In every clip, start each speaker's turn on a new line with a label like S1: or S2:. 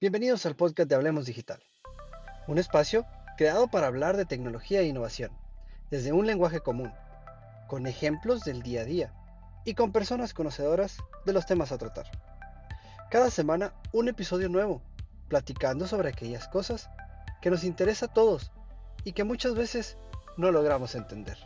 S1: Bienvenidos al podcast de Hablemos Digital, un espacio creado para hablar de tecnología e innovación, desde un lenguaje común, con ejemplos del día a día y con personas conocedoras de los temas a tratar. Cada semana un episodio nuevo, platicando sobre aquellas cosas que nos interesa a todos y que muchas veces no logramos entender.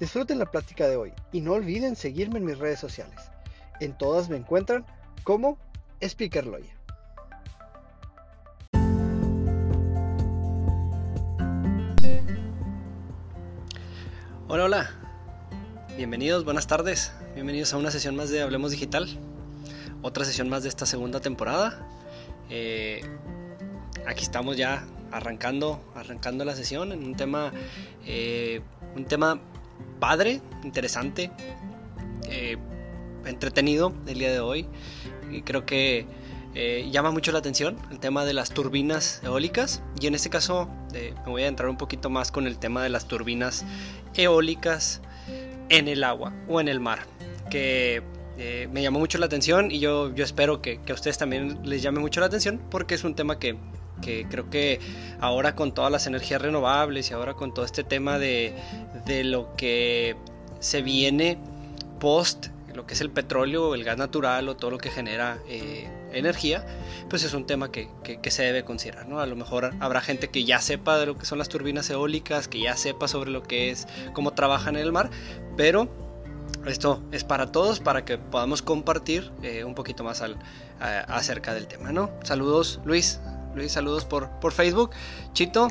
S1: Disfruten la plática de hoy y no olviden seguirme en mis redes sociales en todas me encuentran como Speaker Loya. Hola, hola. Bienvenidos, buenas tardes. Bienvenidos a una sesión más de Hablemos Digital. Otra sesión más de esta segunda temporada. Eh, aquí estamos ya arrancando, arrancando la sesión en un tema, eh, un tema padre, interesante. Eh, entretenido el día de hoy. Y creo que eh, llama mucho la atención el tema de las turbinas eólicas. Y en este caso eh, me voy a entrar un poquito más con el tema de las turbinas eólicas en el agua o en el mar que eh, me llamó mucho la atención y yo, yo espero que, a ustedes también les llame mucho la atención porque es un tema que, que creo que ahora con todas las energías renovables y ahora con todo este tema de, de lo que se viene post lo que es el petróleo, el gas natural o todo lo que genera eh, energía, pues es un tema que, se debe considerar. ¿no? A lo mejor habrá gente que ya sepa de lo que son las turbinas eólicas, que ya sepa sobre lo que es, cómo trabajan en el mar, pero esto es para todos, para que podamos compartir eh, un poquito más acerca del tema. ¿no? Saludos Luis, Luis, saludos por, por Facebook. Chito,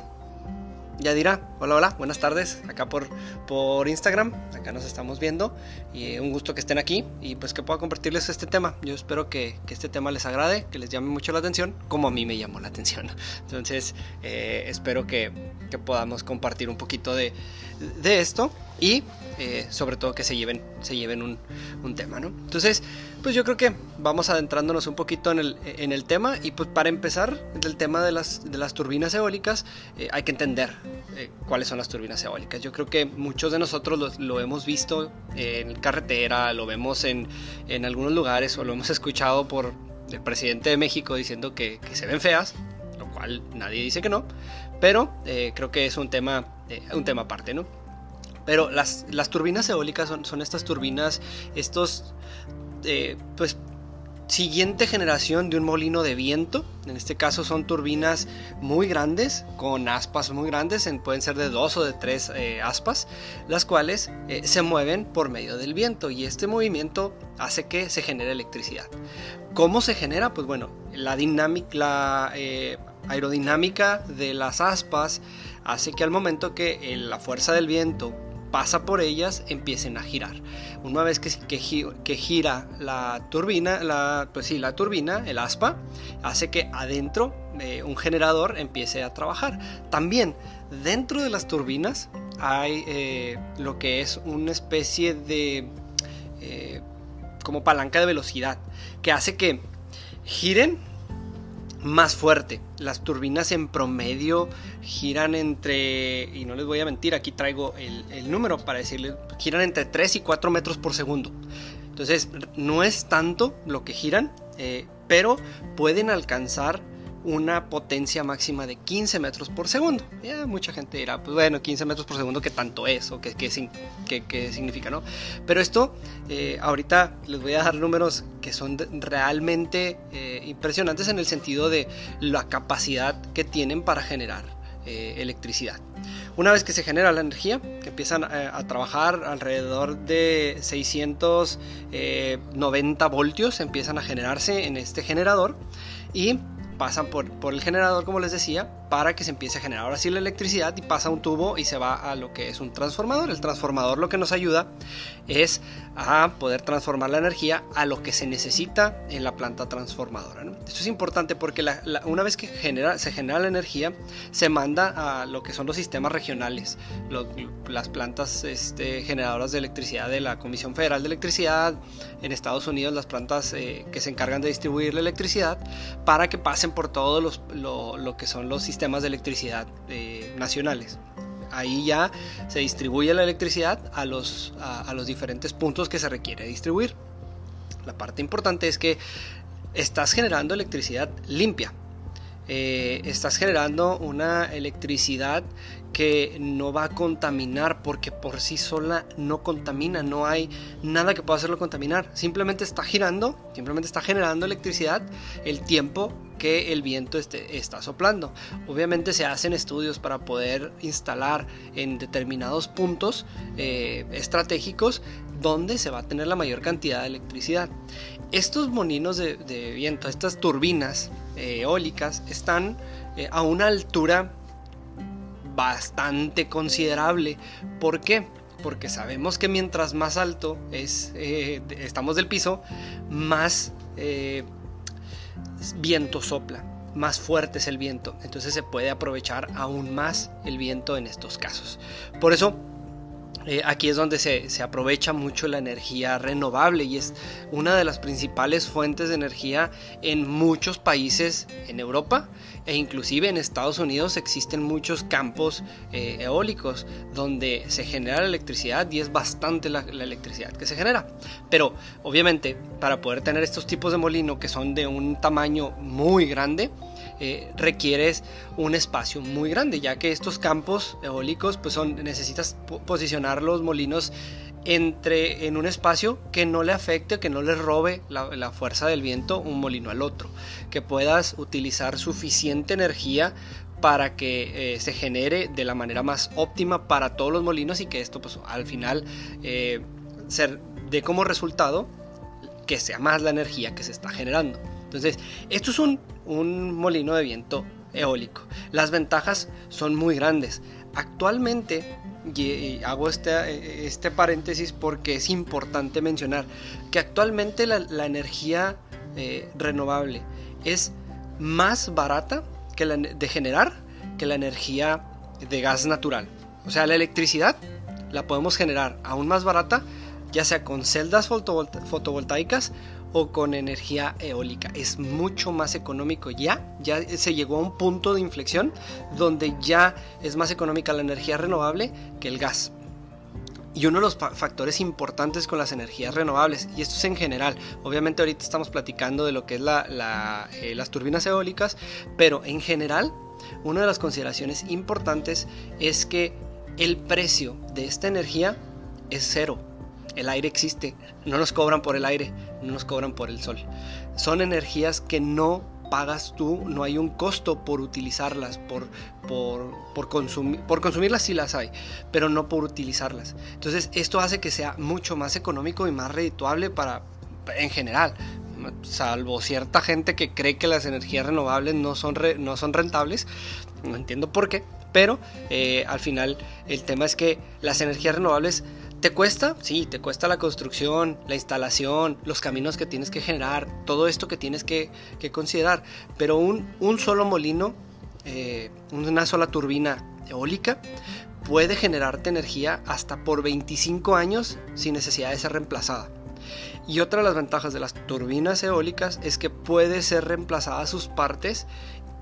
S1: ya dirá, hola, hola, buenas tardes, acá por, por Instagram, acá nos estamos viendo y eh, un gusto que estén aquí y pues que pueda compartirles este tema. Yo espero que, este tema les agrade, que les llame mucho la atención, como a mí me llamó la atención. Entonces, eh, espero que, podamos compartir un poquito de, de esto y eh, sobre todo que se lleven, se lleven un, un, tema, ¿no? Entonces, pues yo creo que vamos adentrándonos un poquito en el, en el tema y pues para empezar del tema de las, de las turbinas eólicas eh, hay que entender eh, cuáles son las turbinas eólicas. Yo creo que muchos de nosotros lo, hemos visto en carretera, lo vemos en, en, algunos lugares o lo hemos escuchado por el presidente de México diciendo que, que se ven feas, lo cual nadie dice que no, pero creo que es un tema, un tema aparte, ¿no? Pero las, las turbinas eólicas son, son, estas turbinas, estos, eh, pues, siguiente generación de un molino de viento. En este caso son turbinas muy grandes, con aspas muy grandes, pueden ser de dos o de tres eh, aspas, las cuales eh, se mueven por medio del viento y este movimiento hace que se genere electricidad. ¿Cómo se genera? Pues bueno, la, dinámica, la aerodinámica de las aspas hace que al momento que la fuerza del viento pasa por ellas empiecen a girar. Una vez que, que, gira la turbina, la, pues sí, la turbina, el aspa, hace que adentro de un generador empiece a trabajar. También dentro de las turbinas hay eh, lo que es una especie de eh, como palanca de velocidad que hace que giren más fuerte. Las turbinas en promedio giran entre, y no les voy a mentir, aquí traigo el, número para decirles, giran entre 3 y 4 metros por segundo. Entonces, no es tanto lo que giran, eh, pero pueden alcanzar una potencia máxima de 15 metros por segundo. Ya mucha gente dirá, pues bueno, 15 metros por segundo, ¿qué tanto es? ¿O qué, qué, significa? ¿no? Pero esto, eh, ahorita les voy a dar números que son realmente eh, impresionantes en el sentido de la capacidad que tienen para generar eh, electricidad. Una vez que se genera la energía, que empiezan a, trabajar alrededor de 690 voltios, empiezan a generarse en este generador y pasan por, por el generador, como les decía, para que se empiece a generar ahora sí la electricidad y pasa un tubo y se va a lo que es un transformador. El transformador lo que nos ayuda es a poder transformar la energía a lo que se necesita en la planta transformadora. Esto es importante porque una vez que genera, se genera la energía, se manda a lo que son los sistemas regionales, las plantas este, generadoras de electricidad de la Comisión Federal de Electricidad, en Estados Unidos las plantas eh, que se encargan de distribuir la electricidad, para que pasen por todo lo, lo que son los sistemas sistemas de electricidad eh, nacionales. Ahí ya se distribuye la electricidad a los, a, los diferentes puntos que se requiere distribuir. la parte importante es que estás generando electricidad limpia. Eh, estás generando una electricidad que no va a contaminar porque por sí sola no contamina, no hay nada que pueda hacerlo contaminar, simplemente está girando, simplemente está generando electricidad el tiempo que el viento esté, está soplando. Obviamente se hacen estudios para poder instalar en determinados puntos eh, estratégicos donde se va a tener la mayor cantidad de electricidad. Estos molinos de, viento, estas turbinas eh, eólicas, están eh, a una altura bastante considerable. ¿Por qué? Porque sabemos que mientras más alto es, eh, estamos del piso, más eh, viento sopla, más fuerte es el viento. Entonces se puede aprovechar aún más el viento en estos casos. Por eso eh, aquí es donde se, aprovecha mucho la energía renovable y es una de las principales fuentes de energía en muchos países en Europa e inclusive en Estados Unidos existen muchos campos eh, eólicos donde se genera la electricidad y es bastante la, la, electricidad que se genera. Pero obviamente para poder tener estos tipos de molino que son de un tamaño muy grande, eh, requieres un espacio muy grande, ya que estos campos eólicos pues son, necesitas posicionar los molinos entre en un espacio que no le afecte, que no le robe la, fuerza del viento un molino al otro, que puedas utilizar suficiente energía para que eh, se genere de la manera más óptima para todos los molinos y que esto pues al final eh, dé como resultado que sea más la energía que se está generando. Entonces, esto es un, molino de viento eólico. Las ventajas son muy grandes. Actualmente, y hago este, este paréntesis porque es importante mencionar que actualmente la, energía eh, renovable es más barata que la de generar que la energía de gas natural. O sea, la electricidad la podemos generar aún más barata, ya sea con celdas fotovoltaicas o con energía eólica. Es mucho más económico ya, ya se llegó a un punto de inflexión donde ya es más económica la energía renovable que el gas. Y uno de los factores importantes con las energías renovables, y esto es en general, obviamente ahorita estamos platicando de lo que es la, eh, las turbinas eólicas, pero en general, una de las consideraciones importantes es que el precio de esta energía es cero el aire existe, no nos cobran por el aire, no nos cobran por el sol. Son energías que no pagas tú, no hay un costo por utilizarlas, por, por, consumir, por consumirlas sí las hay, pero no por utilizarlas. Entonces esto hace que sea mucho más económico y más redituable para, en general, salvo cierta gente que cree que las energías renovables no son, no son rentables, no entiendo por qué, pero eh, al final el tema es que las energías renovables ¿Te cuesta? Sí, te cuesta la construcción, la instalación, los caminos que tienes que generar, todo esto que tienes que, considerar. Pero un, solo molino, eh, una sola turbina eólica, puede generarte energía hasta por 25 años sin necesidad de ser reemplazada. Y otra de las ventajas de las turbinas eólicas es que puede ser reemplazada sus partes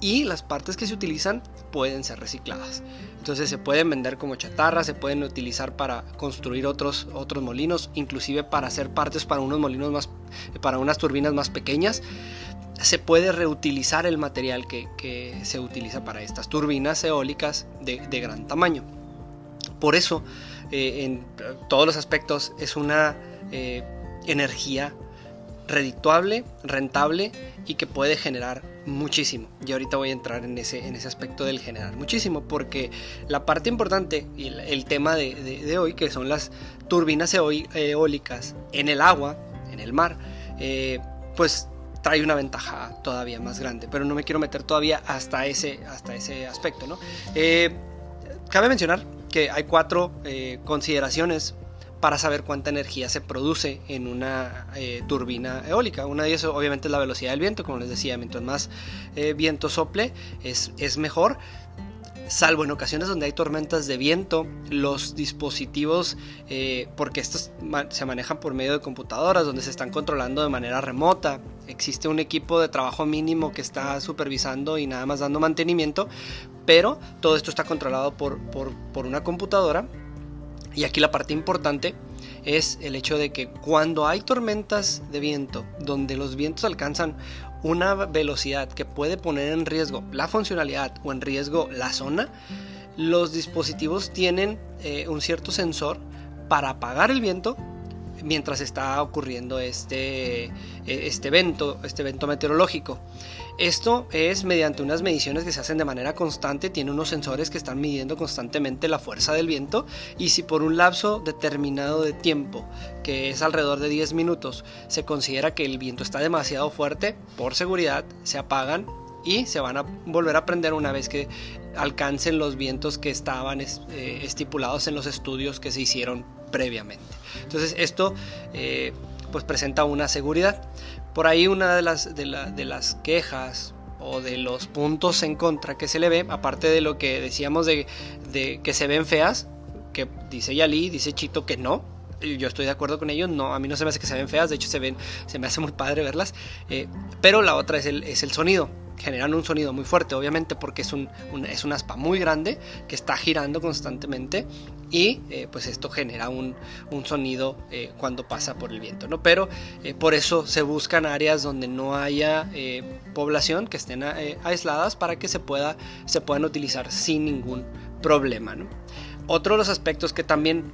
S1: y las partes que se utilizan pueden ser recicladas. Entonces se pueden vender como chatarra, se pueden utilizar para construir otros, otros molinos, inclusive para hacer partes para unos molinos más, para unas turbinas más pequeñas. Se puede reutilizar el material que, se utiliza para estas turbinas eólicas de, gran tamaño. Por eso, eh, en todos los aspectos, es una eh, energía redituable, rentable y que puede generar muchísimo. Y ahorita voy a entrar en ese, en ese aspecto del generar muchísimo, porque la parte importante y el, tema de, hoy, que son las turbinas eólicas en el agua, en el mar, eh, pues trae una ventaja todavía más grande, pero no me quiero meter todavía hasta ese, hasta ese aspecto. ¿no? Eh, cabe mencionar que hay cuatro eh, consideraciones para saber cuánta energía se produce en una eh, turbina eólica. Una de ellas obviamente es la velocidad del viento, como les decía, mientras más eh, viento sople es, es mejor. Salvo en ocasiones donde hay tormentas de viento, los dispositivos, eh, porque estos se manejan por medio de computadoras, donde se están controlando de manera remota, existe un equipo de trabajo mínimo que está supervisando y nada más dando mantenimiento, pero todo esto está controlado por, por, por una computadora y aquí la parte importante es el hecho de que cuando hay tormentas de viento, donde los vientos alcanzan una velocidad que puede poner en riesgo la funcionalidad o en riesgo la zona, los dispositivos tienen eh, un cierto sensor para apagar el viento mientras está ocurriendo este, e, este evento, este evento meteorológico. Esto es mediante unas mediciones que se hacen de manera constante, tiene unos sensores que están midiendo constantemente la fuerza del viento y si por un lapso determinado de tiempo, que es alrededor de 10 minutos, se considera que el viento está demasiado fuerte, por seguridad se apagan y se van a volver a prender una vez que alcancen los vientos que estaban eh, estipulados en los estudios que se hicieron previamente. Entonces esto eh, pues presenta una seguridad. Por ahí una de las, de, las quejas o de los puntos en contra que se le ve, aparte de lo que decíamos de, que se ven feas, que dice Yali, dice Chito que no, yo estoy de acuerdo con ellos, no, a mí no se me hace que se ven feas, de hecho se ven, se me hace muy padre verlas, eh, pero la otra es el, es el sonido generan un sonido muy fuerte, obviamente porque es un, es un aspa muy grande que está girando constantemente y eh, pues esto genera un, sonido eh, cuando pasa por el viento, ¿no? Pero eh, por eso se buscan áreas donde no haya población, que estén aisladas para que se, pueda, se puedan utilizar sin ningún problema, ¿no? Otro de los aspectos que también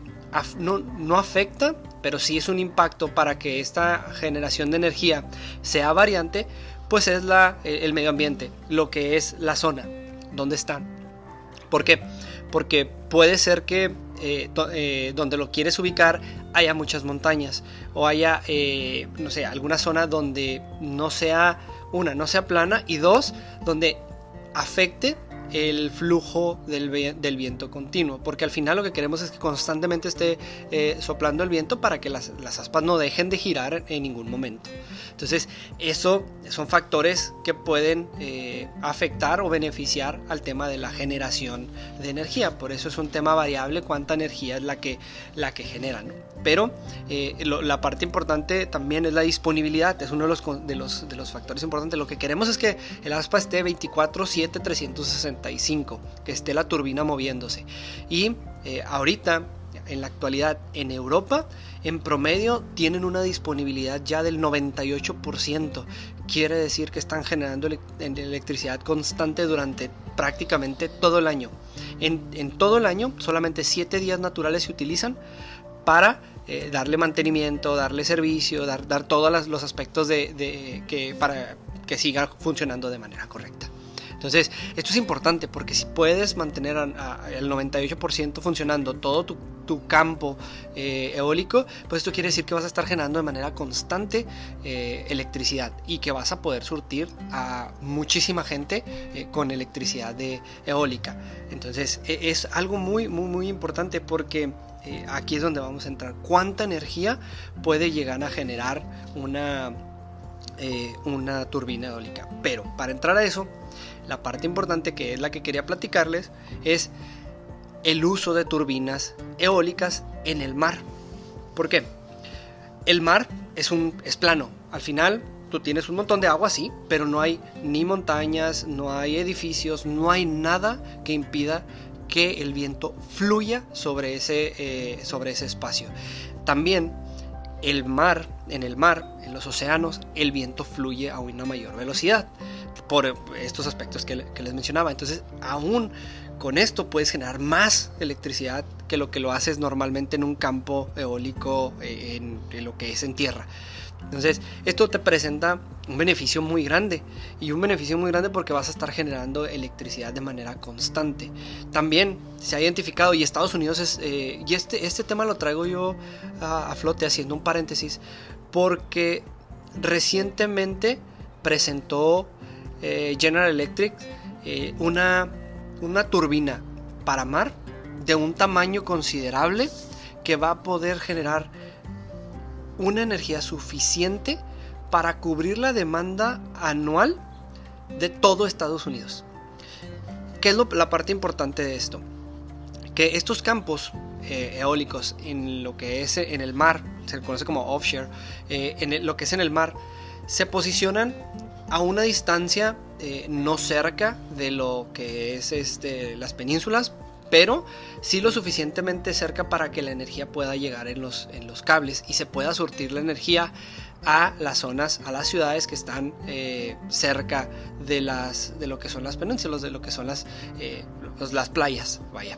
S1: no, no, afecta, pero sí es un impacto para que esta generación de energía sea variante, pues es la, el medio ambiente, lo que es la zona donde están. ¿Por qué? Porque puede ser que eh, eh, donde lo quieres ubicar haya muchas montañas o haya, eh, no sé, alguna zona donde no sea, una, no sea plana y dos, donde afecte el flujo del, viento continuo, porque al final lo que queremos es que constantemente esté eh, soplando el viento para que las, aspas no dejen de girar en ningún momento. Entonces, eso son factores que pueden eh, afectar o beneficiar al tema de la generación de energía. Por eso es un tema variable cuánta energía es la que, la que generan. Pero eh, la parte importante también es la disponibilidad, es uno de los, de los, de los factores importantes. Lo que queremos es que el aspa esté 24/7, 360 que esté la turbina moviéndose. Y eh, ahorita, en la actualidad, en Europa, en promedio tienen una disponibilidad ya del 98%. Quiere decir que están generando electricidad constante durante prácticamente todo el año. En, todo el año, solamente 7 días naturales se utilizan para eh, darle mantenimiento, darle servicio, dar, dar todos los aspectos de, que, para que siga funcionando de manera correcta. Entonces, esto es importante porque si puedes mantener el 98% funcionando todo tu, campo eh, eólico, pues esto quiere decir que vas a estar generando de manera constante eh, electricidad y que vas a poder surtir a muchísima gente eh, con electricidad de, eólica. Entonces, e, es algo muy, muy, muy importante porque... aquí es donde vamos a entrar. ¿Cuánta energía puede llegar a generar una, una turbina eólica? Pero para entrar a eso, la parte importante que es la que quería platicarles es el uso de turbinas eólicas en el mar. ¿Por qué? El mar es, un, es plano. Al final tú tienes un montón de agua, sí, pero no hay ni montañas, no hay edificios, no hay nada que impida que el viento fluya sobre ese, eh, sobre ese espacio. También el mar, en el mar, en los océanos, el viento fluye a una mayor velocidad por estos aspectos que, les mencionaba. Entonces, aún con esto puedes generar más electricidad que lo que lo haces normalmente en un campo eólico, eh, en, lo que es en tierra. Entonces, esto te presenta un beneficio muy grande y un beneficio muy grande porque vas a estar generando electricidad de manera constante. También se ha identificado y Estados Unidos es, eh, y este, este tema lo traigo yo a, flote haciendo un paréntesis, porque recientemente presentó eh, General Electric una, una turbina para mar de un tamaño considerable que va a poder generar una energía suficiente para cubrir la demanda anual de todo Estados Unidos. ¿Qué es la parte importante de esto? Que estos campos eh, eólicos en lo que es en el mar, se conoce como offshore, en lo que es en el mar, se posicionan a una distancia eh, no cerca de lo que es este, las penínsulas, pero sí lo suficientemente cerca para que la energía pueda llegar en los, en los cables y se pueda surtir la energía a las zonas, a las ciudades que están eh, cerca de, las, de lo que son las penínsulas, de lo que son las, eh, las playas. Vaya.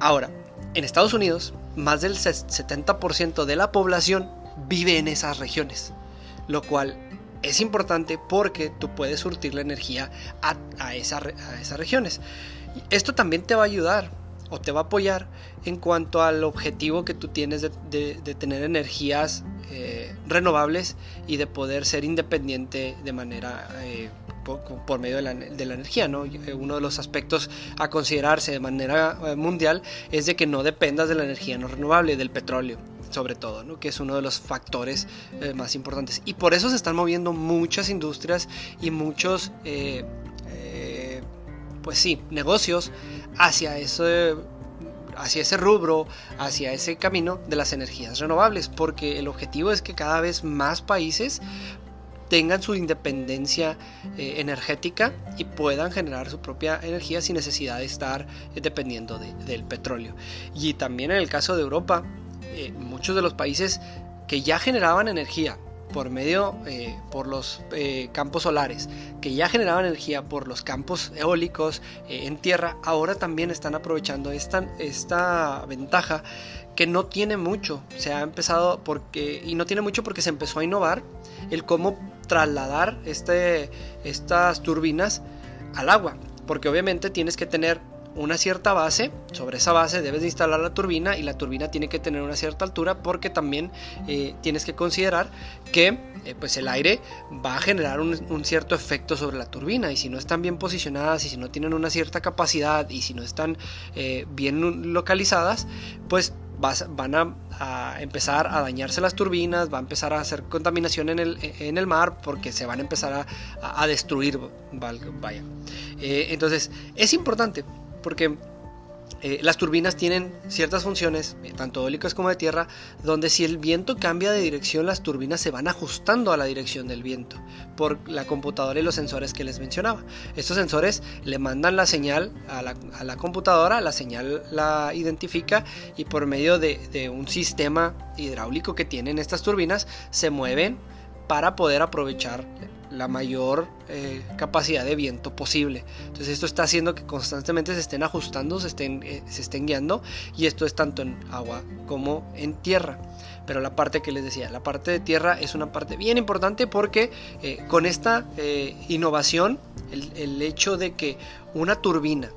S1: Ahora, en Estados Unidos, más del 70% de la población vive en esas regiones, lo cual es importante porque tú puedes surtir la energía a, esas regiones. Esto también te va a ayudar o te va a apoyar en cuanto al objetivo que tú tienes de, tener energías eh, renovables y de poder ser independiente de manera eh, por, medio de la, energía. Eh, uno de los aspectos a considerarse de manera mundial es de que no dependas de la energía no renovable, del petróleo sobre todo, ¿no? que es uno de los factores más importantes. Y por eso se están moviendo muchas industrias y muchos pues sí, negocios hacia ese, hacia ese rubro, hacia ese camino de las energías renovables, porque el objetivo es que cada vez más países tengan su independencia eh, energética y puedan generar su propia energía sin necesidad de estar dependiendo del petróleo. Y también en el caso de Europa, eh, muchos de los países que ya generaban energía por medio, eh, por los eh, campos solares, que ya generaban energía por los campos eólicos en tierra, ahora también están aprovechando esta, esta ventaja que no tiene mucho. Se ha empezado porque, y no tiene mucho porque se empezó a innovar el cómo trasladar este, estas turbinas al agua. Porque obviamente tienes que tener una cierta base, sobre esa base debes de instalar la turbina y la turbina tiene que tener una cierta altura porque también eh, tienes que considerar que eh, pues el aire va a generar un, cierto efecto sobre la turbina y si no están bien posicionadas y si no tienen una cierta capacidad y si no están eh, bien localizadas pues van a, empezar a dañarse las turbinas, va a empezar a hacer contaminación en el, en el mar porque se van a empezar a, destruir, vaya. entonces es importante porque eh, las turbinas tienen ciertas funciones, eh, tanto eólicas como de tierra, donde si el viento cambia de dirección, las turbinas se van ajustando a la dirección del viento por la computadora y los sensores que les mencionaba. Estos sensores le mandan la señal a la, computadora, la señal la identifica y por medio de un sistema hidráulico que tienen estas turbinas se mueven para poder aprovechar la mayor eh, capacidad de viento posible. Entonces esto está haciendo que constantemente se estén ajustando, se estén, eh, se estén guiando y esto es tanto en agua como en tierra. Pero la parte que les decía, la parte de tierra es una parte bien importante porque eh, con esta innovación, el, el, hecho de que una turbina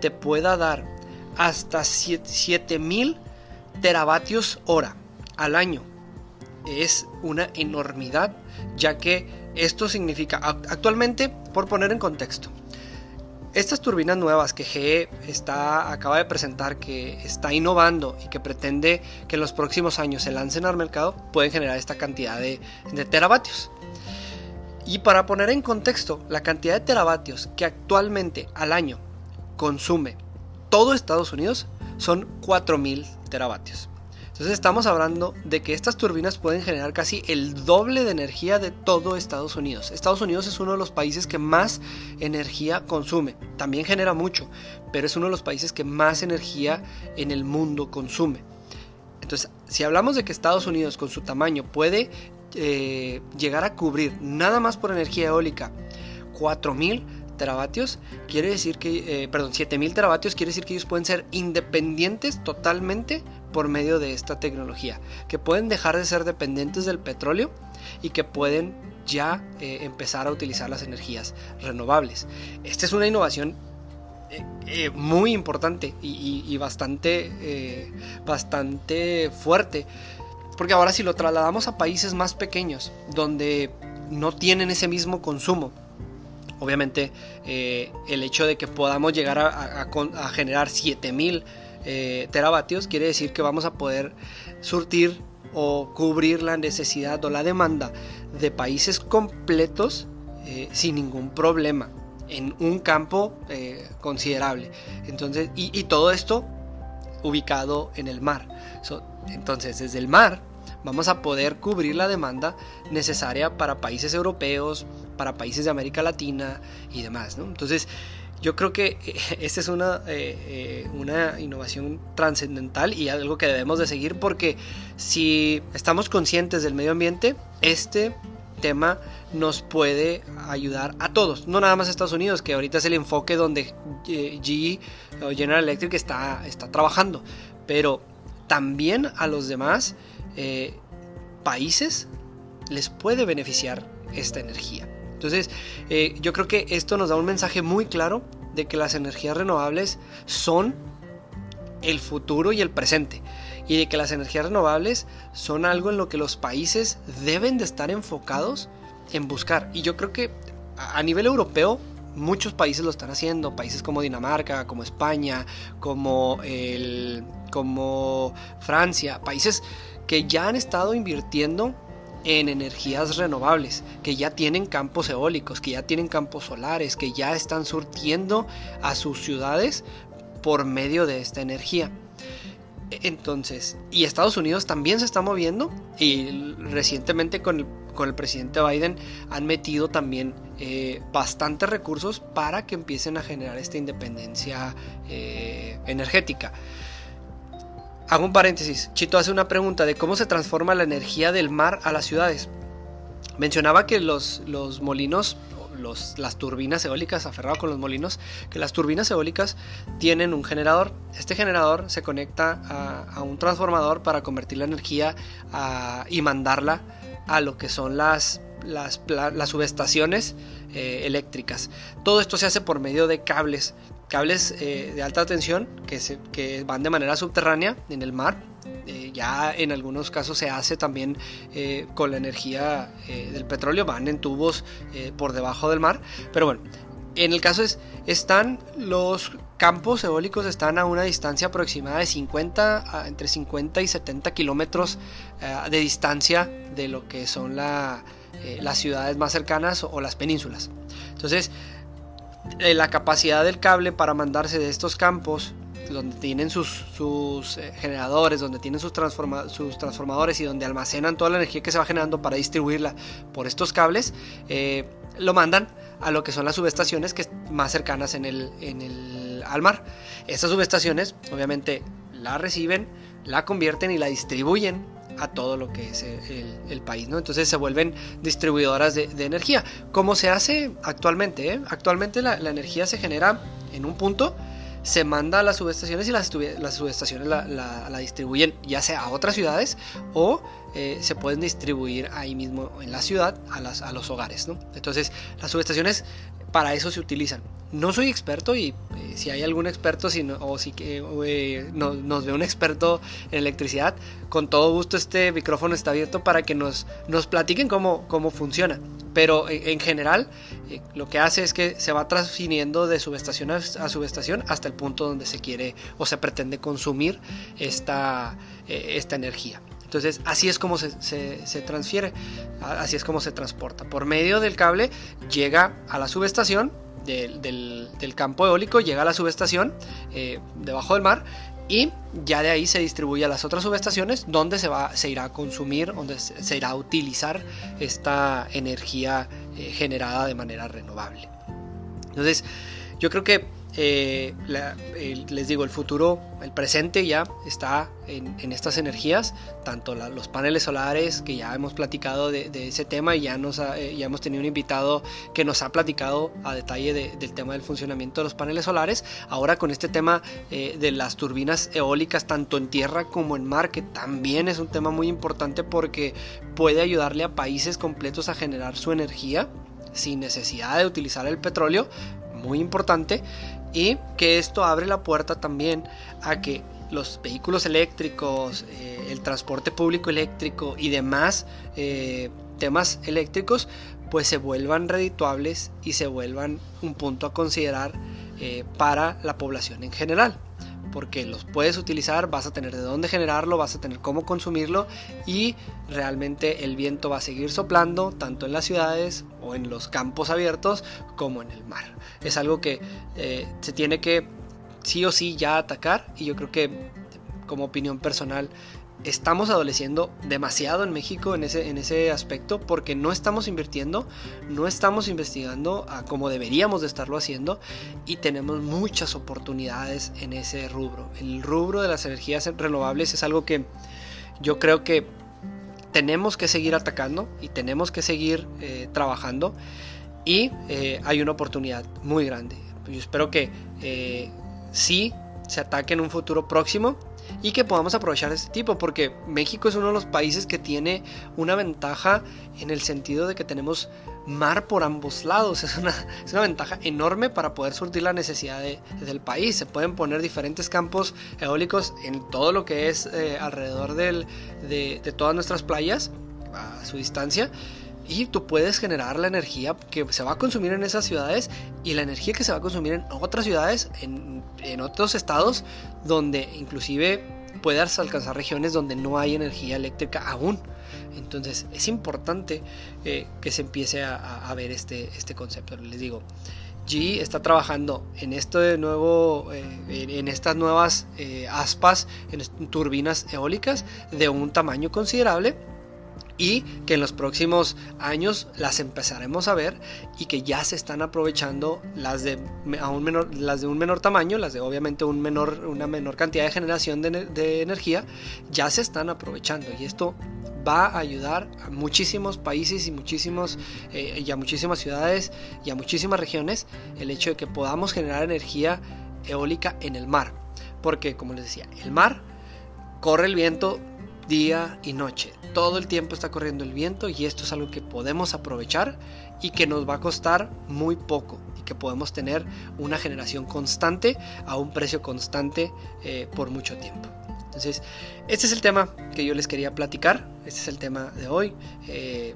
S1: te pueda dar hasta 7000 teravatios hora al año es una enormidad, ya que esto significa, actualmente, por poner en contexto, estas turbinas nuevas que GE está, acaba de presentar, que está innovando y que pretende que en los próximos años se lancen al mercado, pueden generar esta cantidad de, de teravatios. Y para poner en contexto, la cantidad de teravatios que actualmente al año consume todo Estados Unidos son 4.000 teravatios. Entonces estamos hablando de que estas turbinas pueden generar casi el doble de energía de todo Estados Unidos. Estados Unidos es uno de los países que más energía consume. También genera mucho, pero es uno de los países que más energía en el mundo consume. Entonces, si hablamos de que Estados Unidos con su tamaño puede eh, llegar a cubrir nada más por energía eólica 4000 teravatios, quiere decir que, eh, perdón, 7000 teravatios, quiere decir que ellos pueden ser independientes totalmente por medio de esta tecnología, que pueden dejar de ser dependientes del petróleo y que pueden ya eh, empezar a utilizar las energías renovables. Esta es una innovación eh, muy importante y, bastante, bastante fuerte, porque ahora si lo trasladamos a países más pequeños, donde no tienen ese mismo consumo, Obviamente eh, el hecho de que podamos llegar a, generar 7000 eh, teravatios quiere decir que vamos a poder surtir o cubrir la necesidad o la demanda de países completos eh, sin ningún problema en un campo considerable. Entonces, y, todo esto ubicado en el mar. entonces, desde el mar vamos a poder cubrir la demanda necesaria para países europeos, para países de América Latina y demás. Entonces, yo creo que esta es una, una innovación trascendental y algo que debemos de seguir porque si estamos conscientes del medio ambiente, este tema nos puede ayudar a todos, no nada más a Estados Unidos, que ahorita es el enfoque donde GE o General Electric está, está trabajando, pero también a los demás eh, países les puede beneficiar esta energía. Entonces, eh, yo creo que esto nos da un mensaje muy claro de que las energías renovables son el futuro y el presente. Y de que las energías renovables son algo en lo que los países deben de estar enfocados en buscar. Y yo creo que a nivel europeo muchos países lo están haciendo, países como Dinamarca, como España, como, el, como Francia, países que ya han estado invirtiendo en energías renovables, que ya tienen campos eólicos, que ya tienen campos solares, que ya están surtiendo a sus ciudades por medio de esta energía. Entonces, y Estados Unidos también se está moviendo y recientemente con el, con el presidente Biden han metido también eh, bastantes recursos para que empiecen a generar esta independencia eh, energética. Hago un paréntesis. Chito hace una pregunta de cómo se transforma la energía del mar a las ciudades. Mencionaba que los, los molinos, los, las turbinas eólicas, aferrado con los molinos, que las turbinas eólicas tienen un generador. Este generador se conecta a, un transformador para convertir la energía y mandarla a lo que son las, las, subestaciones eh, eléctricas. Todo esto se hace por medio de cables cables eh, de alta tensión que, se, que van de manera subterránea en el mar. Eh, ya en algunos casos se hace también eh, con la energía del petróleo, van en tubos por debajo del mar. Pero bueno, en el caso es, están los campos eólicos están a una distancia aproximada de 50, entre 50 y 70 kilómetros de distancia de lo que son las ciudades más cercanas o las penínsulas. Entonces, eh, la capacidad del cable para mandarse de estos campos donde tienen sus, sus eh, generadores, donde tienen sus, sus, transformadores y donde almacenan toda la energía que se va generando para distribuirla por estos cables, eh, lo mandan a lo que son las subestaciones que más cercanas en el, en el, al mar. Estas subestaciones obviamente la reciben, la convierten y la distribuyen a todo lo que es el, país, ¿no? Entonces se vuelven distribuidoras de, energía, como se hace actualmente, ¿eh? Actualmente la, energía se genera en un punto, se manda a las subestaciones y las, subestaciones la, distribuyen ya sea a otras ciudades o eh, se pueden distribuir ahí mismo en la ciudad a, a los hogares, ¿no? Entonces las subestaciones para eso se utilizan. No soy experto y eh, si hay algún experto o si que eh, nos ve un experto en electricidad, con todo gusto este micrófono está abierto para que nos, nos platiquen cómo, cómo funciona. Pero eh, en general lo que hace es que se va transfiriendo de subestación a, subestación hasta el punto donde se quiere o se pretende consumir esta, esta energía. Entonces así es como se, transfiere, así es como se transporta. Por medio del cable llega a la subestación del, campo eólico, llega a la subestación eh, debajo del mar y ya de ahí se distribuye a las otras subestaciones donde se, va, se irá a consumir, donde se, irá a utilizar esta energía eh, generada de manera renovable. Entonces yo creo que eh, les digo, el futuro, el presente ya está en, estas energías, tanto los paneles solares, que ya hemos platicado de, ese tema y ya, nos eh, ya hemos tenido un invitado que nos ha platicado a detalle del tema del funcionamiento de los paneles solares, ahora con este tema eh, de las turbinas eólicas, tanto en tierra como en mar, que también es un tema muy importante porque puede ayudarle a países completos a generar su energía sin necesidad de utilizar el petróleo, muy importante y que esto abre la puerta también a que los vehículos eléctricos, eh, el transporte público eléctrico y demás eh, temas eléctricos pues se vuelvan redituables y se vuelvan un punto a considerar eh, para la población en general porque los puedes utilizar, vas a tener de dónde generarlo, vas a tener cómo consumirlo y realmente el viento va a seguir soplando tanto en las ciudades o en los campos abiertos como en el mar. Es algo que eh, se tiene que sí o sí ya atacar y yo creo que como opinión personal estamos adoleciendo demasiado en México en ese, en ese aspecto porque no estamos invirtiendo, no estamos investigando a como deberíamos de estarlo haciendo y tenemos muchas oportunidades en ese rubro. El rubro de las energías renovables es algo que yo creo que tenemos que seguir atacando y tenemos que seguir eh, trabajando y eh, hay una oportunidad muy grande. Yo espero que eh, sí se ataque en un futuro próximo y que podamos aprovechar este tipo, porque México es uno de los países que tiene una ventaja en el sentido de que tenemos mar por ambos lados. Es una, es una ventaja enorme para poder surtir la necesidad del país. Se pueden poner diferentes campos eólicos en todo lo que es eh, alrededor de, de todas nuestras playas a su distancia y tú puedes generar la energía que se va a consumir en esas ciudades y la energía que se va a consumir en otras ciudades, en, otros estados, donde inclusive puedas alcanzar regiones donde no hay energía eléctrica aún. Entonces es importante eh, que se empiece a, ver este, este concepto. Les digo, G está trabajando en esto de eh, en estas nuevas eh, aspas, en turbinas eólicas de un tamaño considerable y que en los próximos años las empezaremos a ver y que ya se están aprovechando las de, menor, las de un menor tamaño, las de obviamente un menor, una menor cantidad de generación de, energía, ya se están aprovechando y esto va a ayudar a muchísimos países y, muchísimos, eh, y a muchísimas ciudades y a muchísimas regiones el hecho de que podamos generar energía eólica en el mar. Porque como les decía, el mar corre el viento día y noche. Todo el tiempo está corriendo el viento y esto es algo que podemos aprovechar y que nos va a costar muy poco y que podemos tener una generación constante a un precio constante eh, por mucho tiempo. Entonces, este es el tema que yo les quería platicar, este es el tema de hoy. Eh,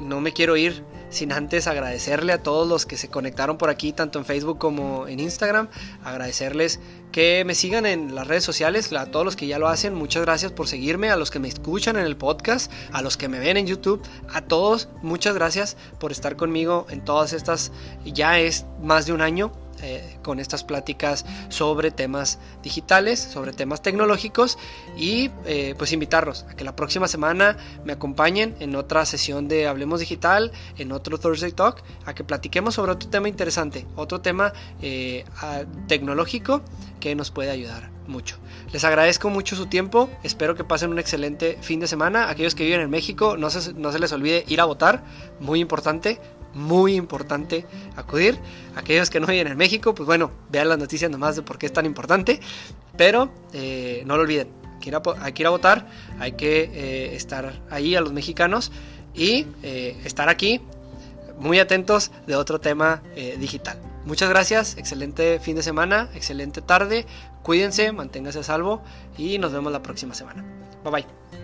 S1: no me quiero ir sin antes agradecerle a todos los que se conectaron por aquí, tanto en Facebook como en Instagram. Agradecerles que me sigan en las redes sociales, a todos los que ya lo hacen, muchas gracias por seguirme, a los que me escuchan en el podcast, a los que me ven en YouTube, a todos, muchas gracias por estar conmigo en todas estas, ya es más de un año eh, con estas pláticas sobre temas digitales, sobre temas tecnológicos y eh, pues invitarlos a que la próxima semana me acompañen en otra sesión de Hablemos Digital, en otro Thursday Talk, a que platiquemos sobre otro tema interesante, otro tema eh, tecnológico que nos puede ayudar mucho. Les agradezco mucho su tiempo, espero que pasen un excelente fin de semana. Aquellos que viven en México, no se, no se les olvide ir a votar, muy importante, muy importante acudir. Aquellos que no viven en México, pues bueno, vean las noticias nomás de por qué es tan importante. Pero eh, no lo olviden, hay que ir a, votar, hay que eh, estar ahí a los mexicanos y eh, estar aquí muy atentos de otro tema digital. Muchas gracias, excelente fin de semana, excelente tarde, cuídense, manténganse a salvo y nos vemos la próxima semana. Bye bye.